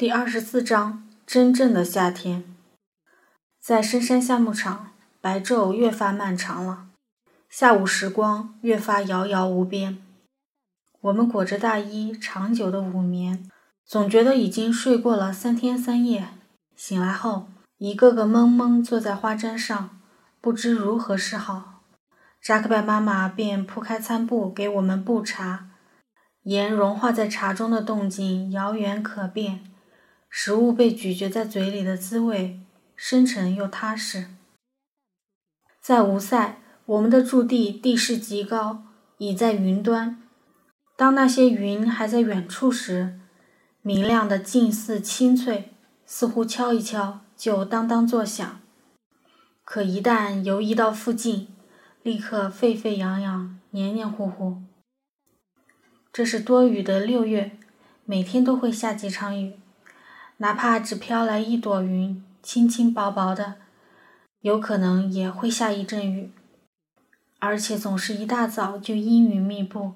第二十四章：真正的夏天。在深山夏牧场，白昼越发漫长了，下午时光越发遥遥无边。我们裹着大衣，长久的午眠，总觉得已经睡过了三天三夜。醒来后，一个个懵懵坐在花毡上，不知如何是好。扎克拜妈妈便铺开餐布给我们布茶，盐融化在茶中的动静遥远可辨。食物被咀嚼在嘴里的滋味，深沉又踏实。在吴塞，我们的驻地地势极高，已在云端。当那些云还在远处时，明亮的近似清脆，似乎敲一敲就当当作响。可一旦游移到附近，立刻沸沸扬扬，黏黏糊糊。这是多雨的六月，每天都会下几场雨。哪怕只飘来一朵云，轻轻薄薄的，有可能也会下一阵雨，而且总是一大早就阴云密布，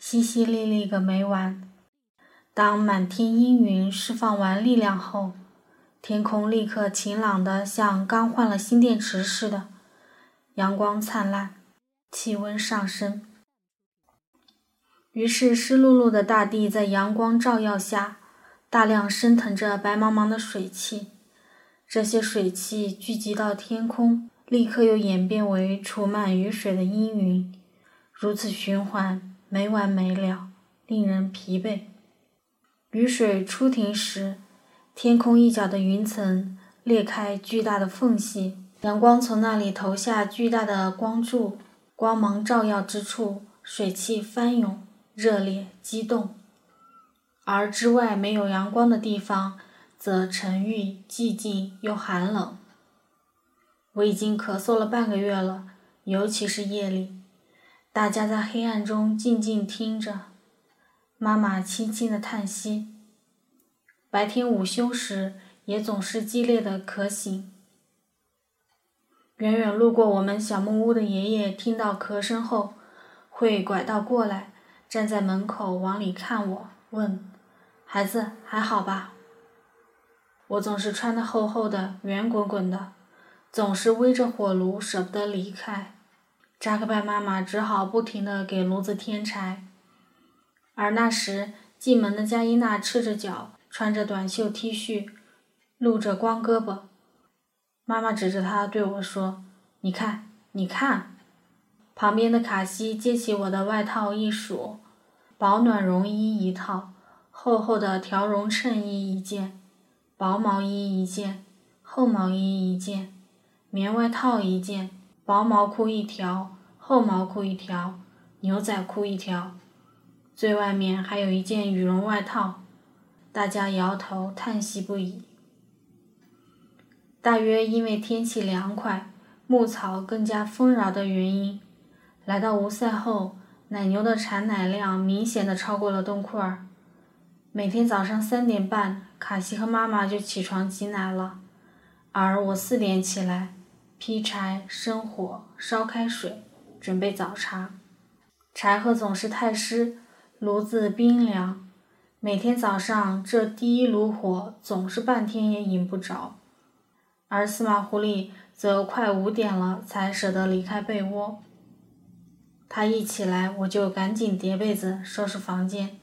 淅淅沥沥个没完。当满天阴云释放完力量后，天空立刻晴朗的像刚换了新电池似的，阳光灿烂，气温上升。于是湿漉漉的大地在阳光照耀下。大量升腾着白茫茫的水汽，这些水汽聚集到天空，立刻又演变为储满雨水的阴云，如此循环，没完没了，令人疲惫。雨水初停时，天空一角的云层裂开巨大的缝隙，阳光从那里投下巨大的光柱，光芒照耀之处，水汽翻涌，热烈激动。而之外没有阳光的地方，则沉郁、寂静又寒冷。我已经咳嗽了半个月了，尤其是夜里，大家在黑暗中静静听着，妈妈轻轻的叹息。白天午休时，也总是激烈的咳醒。远远路过我们小木屋的爷爷听到咳声后，会拐道过来，站在门口往里看我，问。孩子还好吧？我总是穿的厚厚的、圆滚滚的，总是围着火炉，舍不得离开。扎克拜妈妈只好不停地给炉子添柴。而那时进门的加伊娜赤着脚，穿着短袖 T 恤，露着光胳膊。妈妈指着她对我说：“你看，你看。”旁边的卡西接起我的外套一数，保暖绒衣一套。厚厚的条绒衬衣一件，薄毛衣一件，厚毛衣一件，棉外套一件，薄毛裤一条，厚毛裤一条，牛仔裤一条，最外面还有一件羽绒外套。大家摇头叹息不已。大约因为天气凉快，牧草更加丰饶的原因，来到吴塞后，奶牛的产奶量明显的超过了东库尔。每天早上三点半，卡西和妈妈就起床挤奶了，而我四点起来，劈柴、生火、烧开水，准备早茶。柴禾总是太湿，炉子冰凉，每天早上这第一炉火总是半天也引不着。而司马狐狸则快五点了才舍得离开被窝。他一起来，我就赶紧叠被子，收拾房间。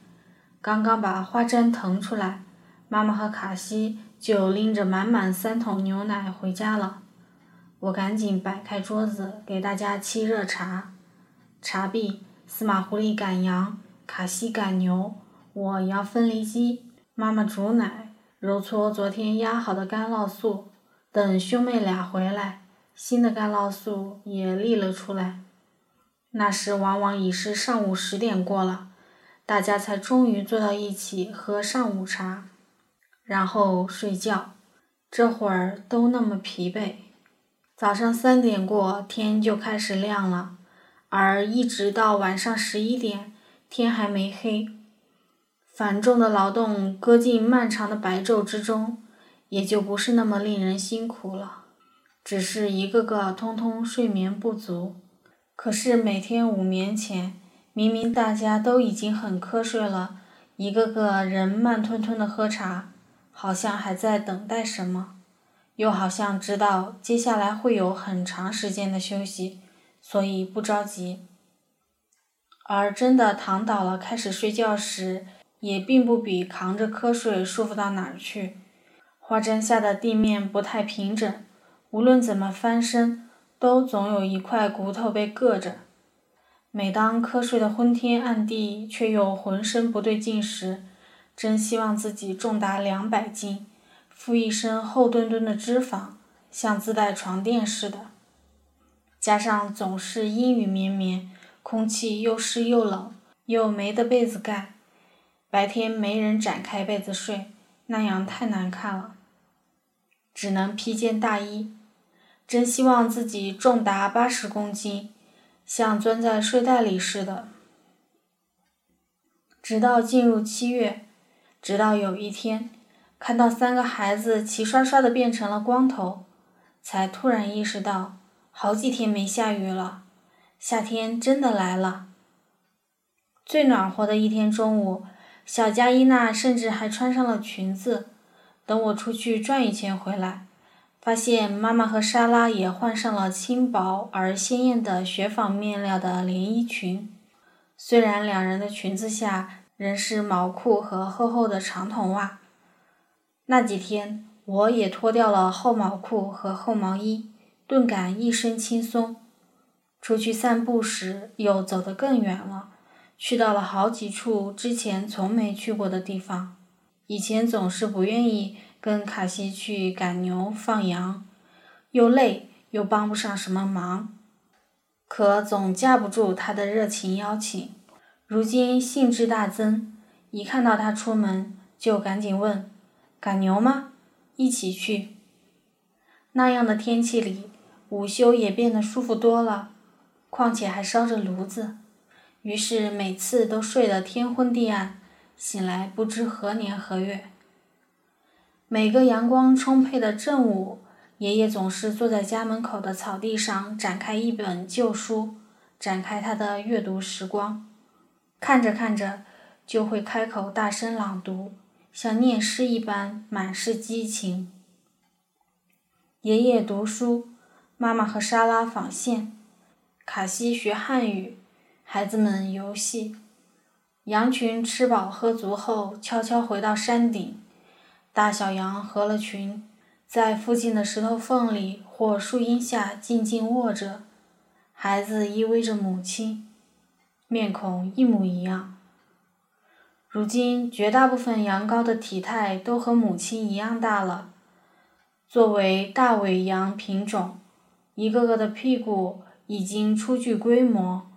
刚刚把花毡腾出来，妈妈和卡西就拎着满满三桶牛奶回家了。我赶紧摆开桌子，给大家沏热茶。茶毕，司马狐狸赶羊，卡西赶牛，我摇分离机，妈妈煮奶，揉搓昨天压好的干酪素。等兄妹俩回来，新的干酪素也沥了出来。那时往往已是上午十点过了。大家才终于坐到一起喝上午茶，然后睡觉。这会儿都那么疲惫。早上三点过，天就开始亮了，而一直到晚上十一点，天还没黑。繁重的劳动搁进漫长的白昼之中，也就不是那么令人辛苦了，只是一个个通通睡眠不足。可是每天午眠前。明明大家都已经很瞌睡了，一个个人慢吞吞的喝茶，好像还在等待什么，又好像知道接下来会有很长时间的休息，所以不着急。而真的躺倒了开始睡觉时，也并不比扛着瞌睡舒服到哪儿去。花针下的地面不太平整，无论怎么翻身，都总有一块骨头被硌着。每当瞌睡的昏天暗地，却又浑身不对劲时，真希望自己重达两百斤，附一身厚墩墩的脂肪，像自带床垫似的。加上总是阴雨绵绵，空气又湿又冷，又没得被子盖，白天没人展开被子睡，那样太难看了。只能披件大衣。真希望自己重达八十公斤。像钻在睡袋里似的，直到进入七月，直到有一天，看到三个孩子齐刷刷的变成了光头，才突然意识到，好几天没下雨了，夏天真的来了。最暖和的一天中午，小加伊娜甚至还穿上了裙子，等我出去转一圈回来。发现妈妈和莎拉也换上了轻薄而鲜艳的雪纺面料的连衣裙，虽然两人的裙子下仍是毛裤和厚厚的长筒袜。那几天，我也脱掉了厚毛裤和厚毛衣，顿感一身轻松。出去散步时，又走得更远了，去到了好几处之前从没去过的地方。以前总是不愿意。跟卡西去赶牛放羊，又累又帮不上什么忙，可总架不住他的热情邀请。如今兴致大增，一看到他出门，就赶紧问：“赶牛吗？一起去。”那样的天气里，午休也变得舒服多了，况且还烧着炉子，于是每次都睡得天昏地暗，醒来不知何年何月。每个阳光充沛的正午，爷爷总是坐在家门口的草地上，展开一本旧书，展开他的阅读时光。看着看着，就会开口大声朗读，像念诗一般，满是激情。爷爷读书，妈妈和莎拉纺线，卡西学汉语，孩子们游戏。羊群吃饱喝足后，悄悄回到山顶。大小羊合了群，在附近的石头缝里或树荫下静静卧着，孩子依偎着母亲，面孔一模一样。如今绝大部分羊羔的体态都和母亲一样大了。作为大尾羊品种，一个个的屁股已经初具规模，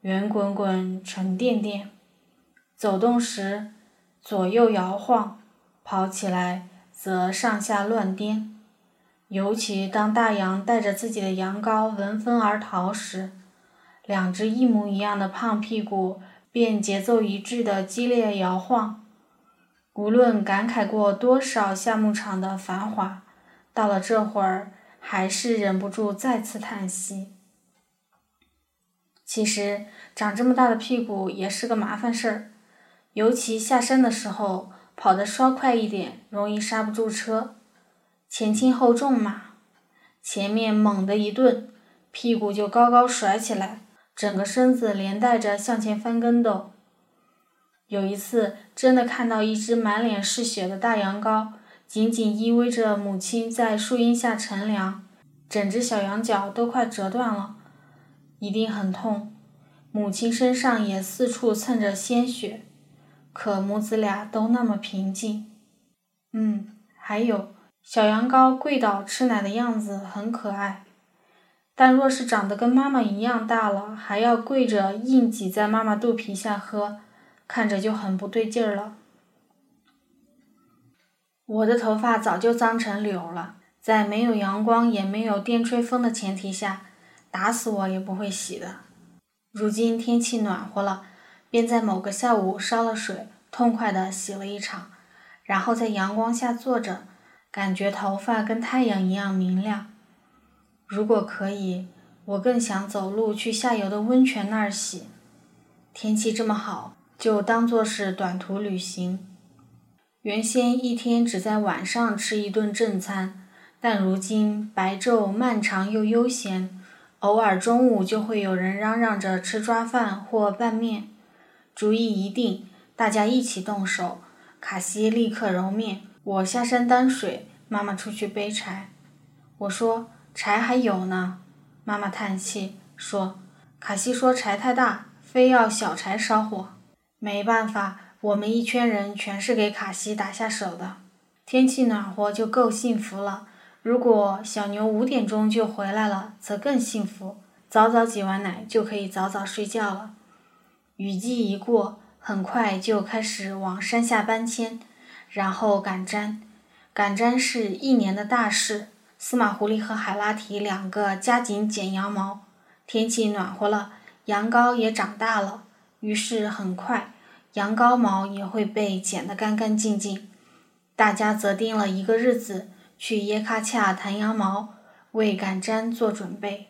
圆滚滚、沉甸甸，走动时左右摇晃。跑起来则上下乱颠，尤其当大羊带着自己的羊羔闻风而逃时，两只一模一样的胖屁股便节奏一致的激烈摇晃。无论感慨过多少夏牧场的繁华，到了这会儿，还是忍不住再次叹息。其实长这么大的屁股也是个麻烦事儿，尤其下山的时候。跑得稍快一点，容易刹不住车。前轻后重嘛，前面猛地一顿，屁股就高高甩起来，整个身子连带着向前翻跟斗。有一次，真的看到一只满脸是血的大羊羔，紧紧依偎着母亲在树荫下乘凉，整只小羊角都快折断了，一定很痛。母亲身上也四处蹭着鲜血。可母子俩都那么平静。嗯，还有小羊羔跪倒吃奶的样子很可爱，但若是长得跟妈妈一样大了，还要跪着硬挤在妈妈肚皮下喝，看着就很不对劲儿了。我的头发早就脏成柳了，在没有阳光也没有电吹风的前提下，打死我也不会洗的。如今天气暖和了。便在某个下午烧了水，痛快地洗了一场，然后在阳光下坐着，感觉头发跟太阳一样明亮。如果可以，我更想走路去下游的温泉那儿洗。天气这么好，就当做是短途旅行。原先一天只在晚上吃一顿正餐，但如今白昼漫长又悠闲，偶尔中午就会有人嚷嚷着吃抓饭或拌面。主意一定，大家一起动手。卡西立刻揉面，我下山担水，妈妈出去背柴。我说：“柴还有呢。”妈妈叹气说：“卡西说柴太大，非要小柴烧火。”没办法。我们一圈人全是给卡西打下手的。天气暖和就够幸福了。如果小牛五点钟就回来了，则更幸福。早早挤完奶就可以早早睡觉了。雨季一过，很快就开始往山下搬迁，然后赶毡。赶毡是一年的大事。司马狐狸和海拉提两个加紧剪羊毛。天气暖和了，羊羔也长大了，于是很快。羊羔毛也会被剪得干干净净。大家择定了一个日子去耶喀恰弹羊毛，为赶毡做准备。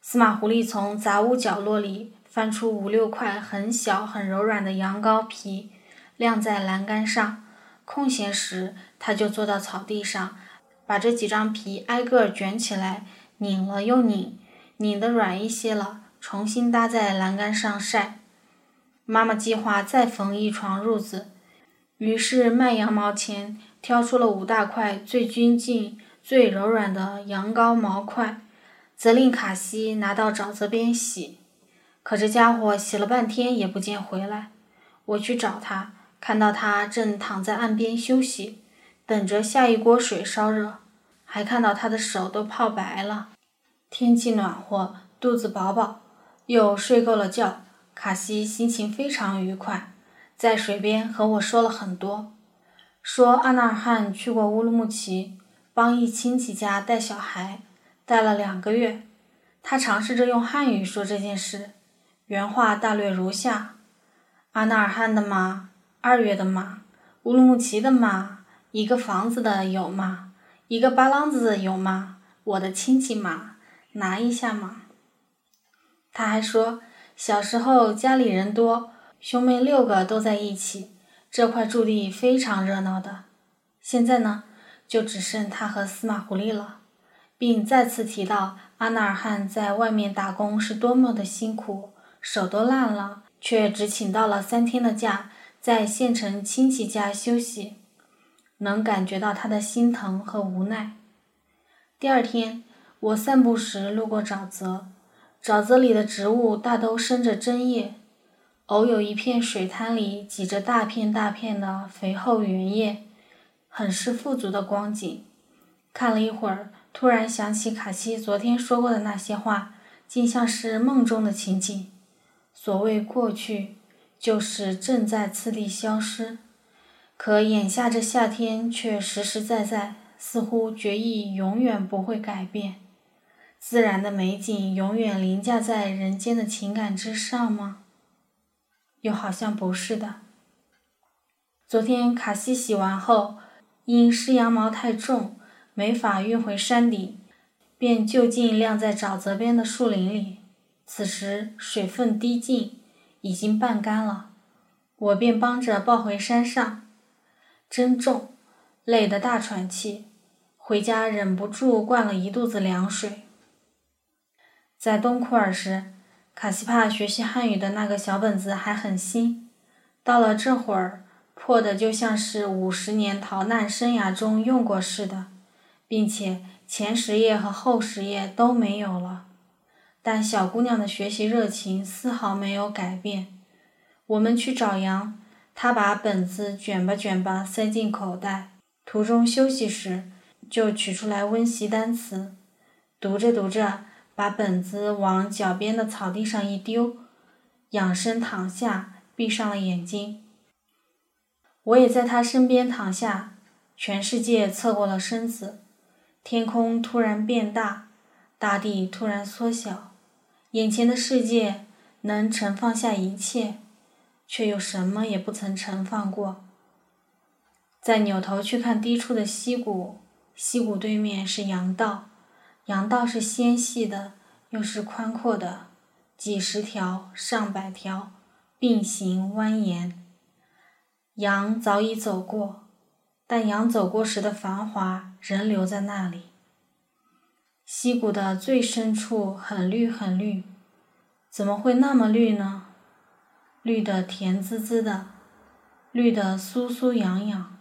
司马狐狸从杂物角落里翻出五六块很小很柔软的羊羔皮，晾在栏杆上。空闲时，他就坐到草地上，把这几张皮挨个卷起来，拧了又拧，拧得软一些了，重新搭在栏杆上晒。妈妈计划再缝一床褥子，于是卖羊毛前挑出了五大块最均净、最柔软的羊羔毛块，责令卡西拿到沼泽边洗。可这家伙洗了半天也不见回来。我去找他，看到他正躺在岸边休息，等着下一锅水烧热，还看到他的手都泡白了。天气暖和，肚子饱饱，又睡够了觉。卡西心情非常愉快，在水边和我说了很多，说阿纳尔汗去过乌鲁木齐，帮一亲戚家带小孩，带了两个月。他尝试着用汉语说这件事，原话大略如下：阿纳尔汗的马，二月的马，乌鲁木齐的马，一个房子的有吗？一个巴郎子有吗？我的亲戚马，拿一下嘛。他还说。小时候家里人多，兄妹六个都在一起，这块驻地非常热闹的。现在呢，就只剩他和司马狐狸了，并再次提到阿纳尔汗在外面打工是多么的辛苦，手都烂了，却只请到了三天的假，在县城亲戚家休息，能感觉到他的心疼和无奈。第二天，我散步时路过沼泽。沼泽里的植物大都生着针叶，偶有一片水滩里挤着大片大片的肥厚原叶，很是富足的光景。看了一会儿，突然想起卡西昨天说过的那些话，竟像是梦中的情景。所谓过去，就是正在次第消失，可眼下这夏天却实实在在，似乎决意永远不会改变。自然的美景永远凌驾在人间的情感之上吗？又好像不是的。昨天卡西洗完后，因湿羊毛太重，没法运回山顶，便就近晾在沼泽边的树林里。此时水分滴尽，已经半干了，我便帮着抱回山上。真重，累得大喘气，回家忍不住灌了一肚子凉水。在东库尔时，卡西帕学习汉语的那个小本子还很新，到了这会儿，破的就像是五十年逃难生涯中用过似的，并且前十页和后十页都没有了。但小姑娘的学习热情丝毫没有改变。我们去找羊，她把本子卷吧卷吧塞进口袋，途中休息时就取出来温习单词，读着读着。把本子往脚边的草地上一丢，仰身躺下，闭上了眼睛。我也在他身边躺下，全世界侧过了身子，天空突然变大，大地突然缩小，眼前的世界能盛放下一切，却又什么也不曾盛放过。再扭头去看低处的溪谷，溪谷对面是羊道。羊道是纤细的，又是宽阔的，几十条、上百条并行蜿蜒。羊早已走过，但羊走过时的繁华仍留在那里。溪谷的最深处很绿很绿，怎么会那么绿呢？绿的甜滋滋的，绿的酥酥痒痒。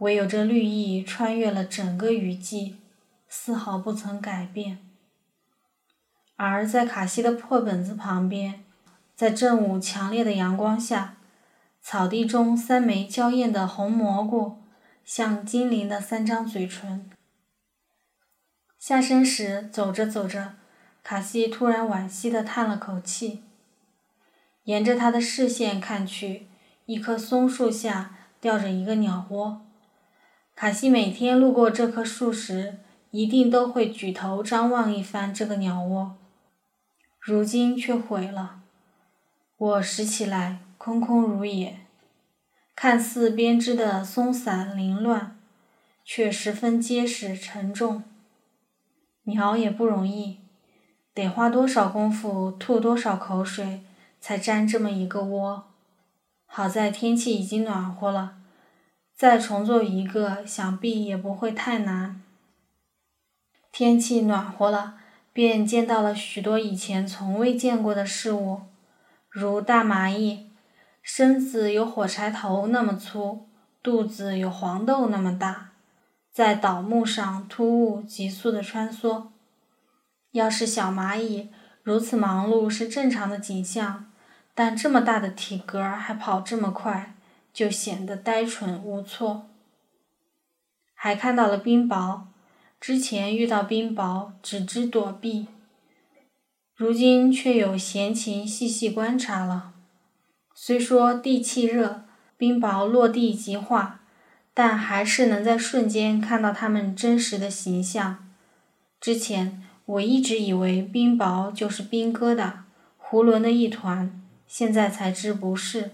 唯有这绿意穿越了整个雨季，丝毫不曾改变。而在卡西的破本子旁边，在正午强烈的阳光下，草地中三枚娇艳的红蘑菇，像精灵的三张嘴唇。下山时，走着走着，卡西突然惋惜地叹了口气。沿着他的视线看去，一棵松树下吊着一个鸟窝。卡西每天路过这棵树时，一定都会举头张望一番这个鸟窝。如今却毁了。我拾起来，空空如也。看似编织的松散凌乱，却十分结实沉重。鸟也不容易，得花多少功夫，吐多少口水。才粘这么一个窝，好在天气已经暖和了，再重做一个，想必也不会太难。天气暖和了，便见到了许多以前从未见过的事物，如大蚂蚁，身子有火柴头那么粗，肚子有黄豆那么大，在倒木上突兀急速地穿梭。要是小蚂蚁如此忙碌是正常的景象。但这么大的体格还跑这么快，就显得呆蠢无措。还看到了冰雹，之前遇到冰雹只知躲避，如今却有闲情细细观察了。虽说地气热，冰雹落地即化，但还是能在瞬间看到它们真实的形象。之前我一直以为冰雹就是冰疙瘩、囫囵的一团。现在才知不是，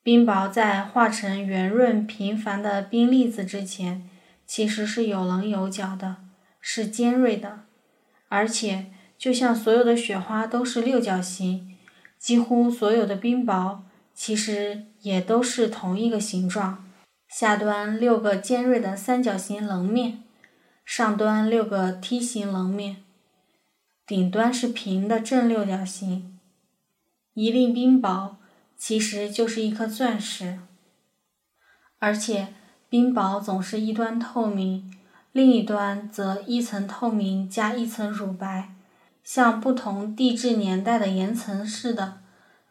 冰雹在化成圆润平凡的冰粒子之前，其实是有棱有角的，是尖锐的，而且就像所有的雪花都是六角形，几乎所有的冰雹其实也都是同一个形状：下端六个尖锐的三角形棱面，上端六个梯形棱面，顶端是平的正六角形。一粒冰雹其实就是一颗钻石，而且冰雹总是一端透明，另一端则一层透明加一层乳白，像不同地质年代的岩层似的，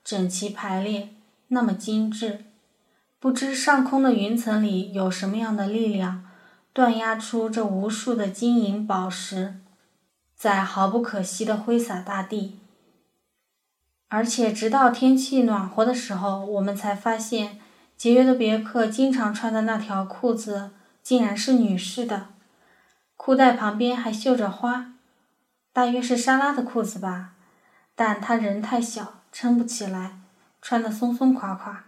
整齐排列，那么精致。不知上空的云层里有什么样的力量，锻压出这无数的金银宝石，在毫不可惜地挥洒大地。而且，直到天气暖和的时候，我们才发现，节约的别克经常穿的那条裤子，竟然是女士的，裤带旁边还绣着花，大约是莎拉的裤子吧，但她人太小，撑不起来，穿得松松垮垮。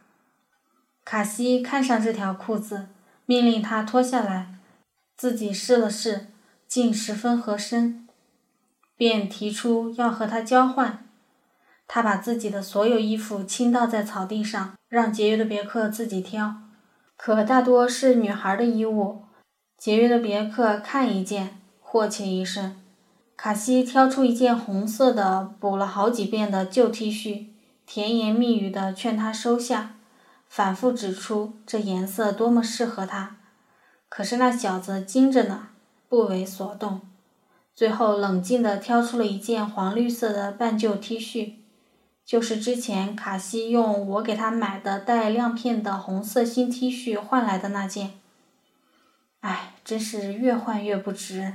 卡西看上这条裤子，命令她脱下来，自己试了试，竟十分合身，便提出要和她交换。他把自己的所有衣服倾倒在草地上，让节约的别克自己挑。可大多是女孩的衣物，节约的别克看一件，霍切一身。卡西挑出一件红色的、补了好几遍的旧 T 恤，甜言蜜语地劝他收下，反复指出这颜色多么适合他。可是那小子精着呢，不为所动。最后冷静地挑出了一件黄绿色的半旧 T 恤。就是之前卡西用我给他买的带亮片的红色新 T 恤换来的那件。哎，真是越换越不值。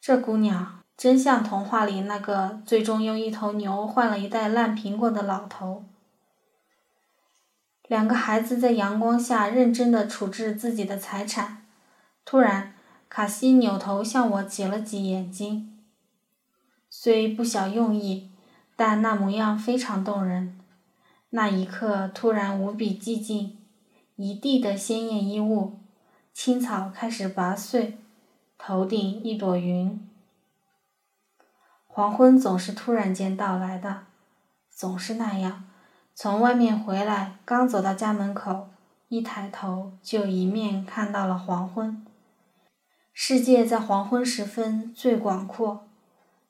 这姑娘真像童话里那个最终用一头牛换了一袋烂苹果的老头。两个孩子在阳光下认真地处置自己的财产。突然，卡西扭头向我挤了挤眼睛，虽不晓用意。但那模样非常动人，那一刻突然无比寂静，一地的鲜艳衣物，青草开始拔穗，头顶一朵云。黄昏总是突然间到来的，总是那样，从外面回来，刚走到家门口，一抬头就一面看到了黄昏。世界在黄昏时分最广阔，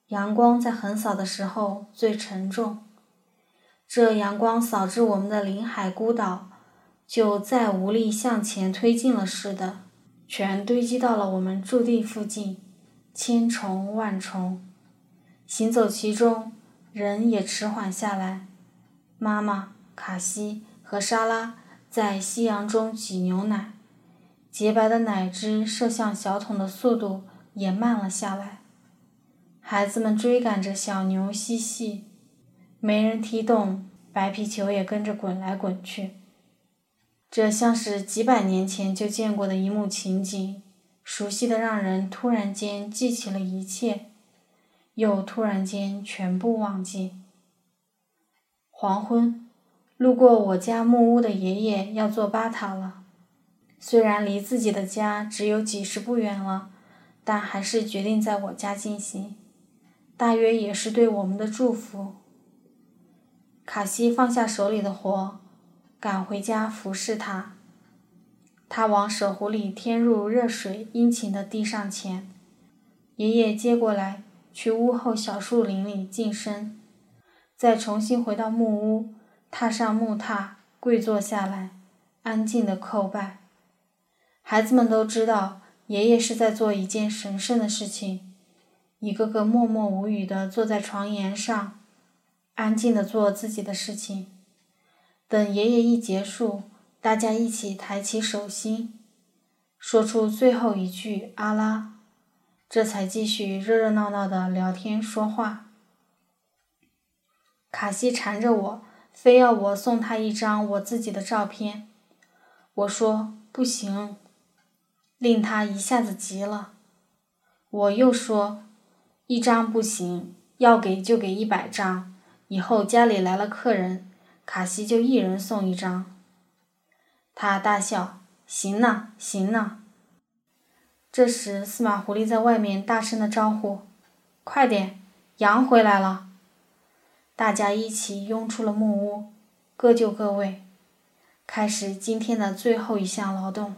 阳光在横扫的时候最沉重。这阳光扫至我们的临海孤岛，就再无力向前推进了似的，全堆积到了我们驻地附近，千重万重。行走其中，人也迟缓下来。妈妈、卡西和莎拉在夕阳中挤牛奶，洁白的奶汁射向小桶的速度也慢了下来。孩子们追赶着小牛嬉戏。没人踢动，白皮球也跟着滚来滚去。这像是几百年前就见过的一幕情景，熟悉的让人突然间记起了一切，又突然间全部忘记。黄昏，路过我家木屋的爷爷要做巴塔了，虽然离自己的家只有几十步远了，但还是决定在我家进行，大约也是对我们的祝福。卡西放下手里的活，赶回家服侍他。他往舍壶里添入热水，殷勤地递上前。爷爷接过来，去屋后小树林里净身，再重新回到木屋，踏上木榻，跪坐下来，安静地叩拜。孩子们都知道，爷爷是在做一件神圣的事情，一个个默默无语地坐在床沿上。安静地做自己的事情，等爷爷一结束，大家一起抬起手心，说出最后一句“阿拉”，这才继续热热闹闹的聊天说话。卡西缠着我，非要我送他一张我自己的照片，我说不行，令他一下子急了。我又说，一张不行，要给就给一百张。以后家里来了客人，卡西就一人送一张。他大笑：“行呢，行呢。”这时，司马狐狸在外面大声的招呼：“快点，羊回来了！”大家一起拥出了木屋，各就各位，开始今天的最后一项劳动。